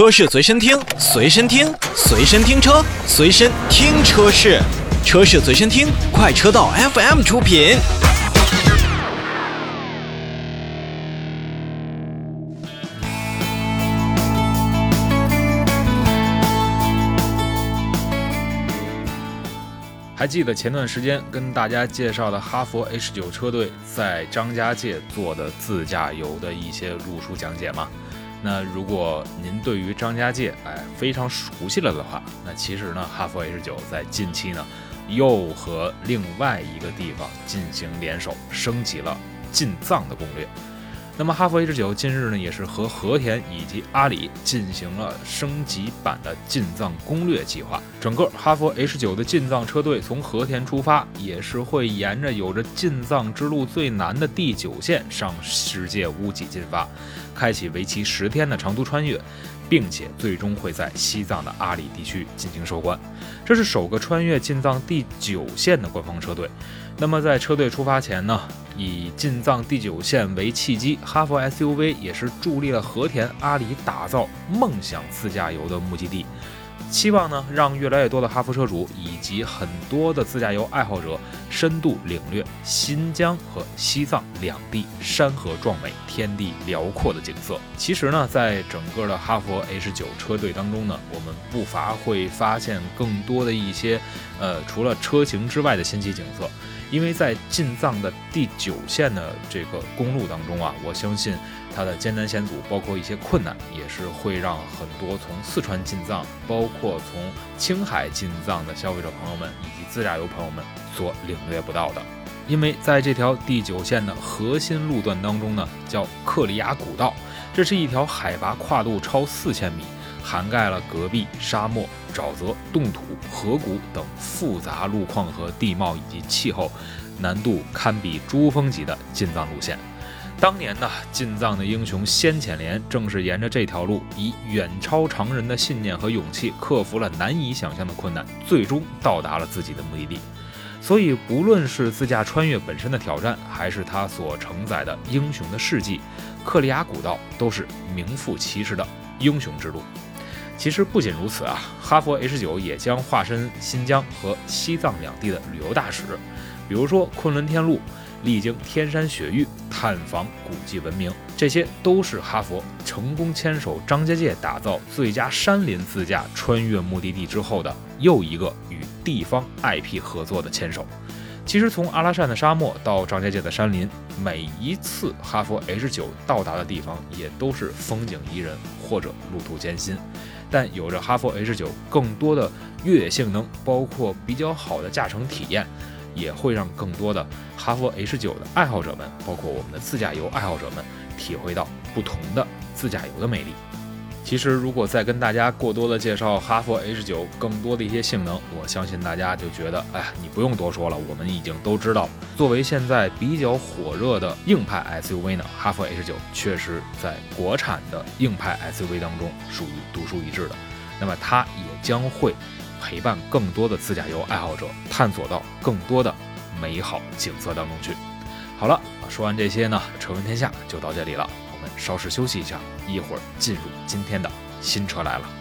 车市随身听，随身听，随身听车，随身听车市，车市随身听，快车道 FM 出品。还记得前段时间跟大家介绍的哈弗 H 九车队在张家界做的自驾游的一些路书讲解吗？那如果您对于张家界哎非常熟悉了的话，那其实呢，哈弗 H 九在近期呢又和另外一个地方进行联手，升级了进藏的攻略。那么哈弗 H 九近日呢，也是和和田以及阿里进行了升级版的进藏攻略计划。整个哈弗 H 九的进藏车队从和田出发，也是会沿着有着进藏之路最难的第九线上世界屋脊进发，开启为期十天的长途穿越，并且最终会在西藏的阿里地区进行收官。这是首个穿越进藏第九线的官方车队。那么在车队出发前呢？以进藏第九线为契机，哈佛 SUV 也是助力了和田阿里打造梦想自驾游的目的地。期望呢，让越来越多的哈弗车主以及很多的自驾游爱好者深度领略新疆和西藏两地山河壮美、天地辽阔的景色。其实呢，在整个的哈弗 H 九车队当中呢，我们不乏会发现更多的一些，呃，除了车型之外的新奇景色。因为在进藏的第九线的这个公路当中啊，我相信它的艰难险阻，包括一些困难，也是会让很多从四川进藏，包括从青海进藏的消费者朋友们以及自驾游朋友们所领略不到的。因为在这条第九线的核心路段当中呢，叫克里亚古道，这是一条海拔跨度超四千米。涵盖了戈壁、沙漠、沼泽、冻土、河谷等复杂路况和地貌以及气候，难度堪比珠峰级的进藏路线。当年呢，进藏的英雄先遣连正是沿着这条路，以远超常人的信念和勇气，克服了难以想象的困难，最终到达了自己的目的地。所以，不论是自驾穿越本身的挑战，还是它所承载的英雄的事迹，克里亚古道都是名副其实的英雄之路。其实不仅如此啊，哈佛 H 九也将化身新疆和西藏两地的旅游大使，比如说昆仑天路，历经天山雪域，探访古迹文明，这些都是哈佛成功牵手张家界打造最佳山林自驾穿越目的地之后的又一个与地方 IP 合作的牵手。其实从阿拉善的沙漠到张家界的山林，每一次哈佛 H 九到达的地方也都是风景宜人或者路途艰辛。但有着哈佛 H 九更多的越野性能，包括比较好的驾乘体验，也会让更多的哈弗 H 九的爱好者们，包括我们的自驾游爱好者们，体会到不同的自驾游的魅力。其实，如果再跟大家过多的介绍哈弗 H 九更多的一些性能，我相信大家就觉得，哎，你不用多说了，我们已经都知道。作为现在比较火热的硬派 SUV 呢，哈弗 H 九确实在国产的硬派 SUV 当中属于独树一帜的。那么，它也将会陪伴更多的自驾游爱好者，探索到更多的美好景色当中去。好了，说完这些呢，车闻天下就到这里了。我们稍事休息一下，一会儿进入今天的新车来了。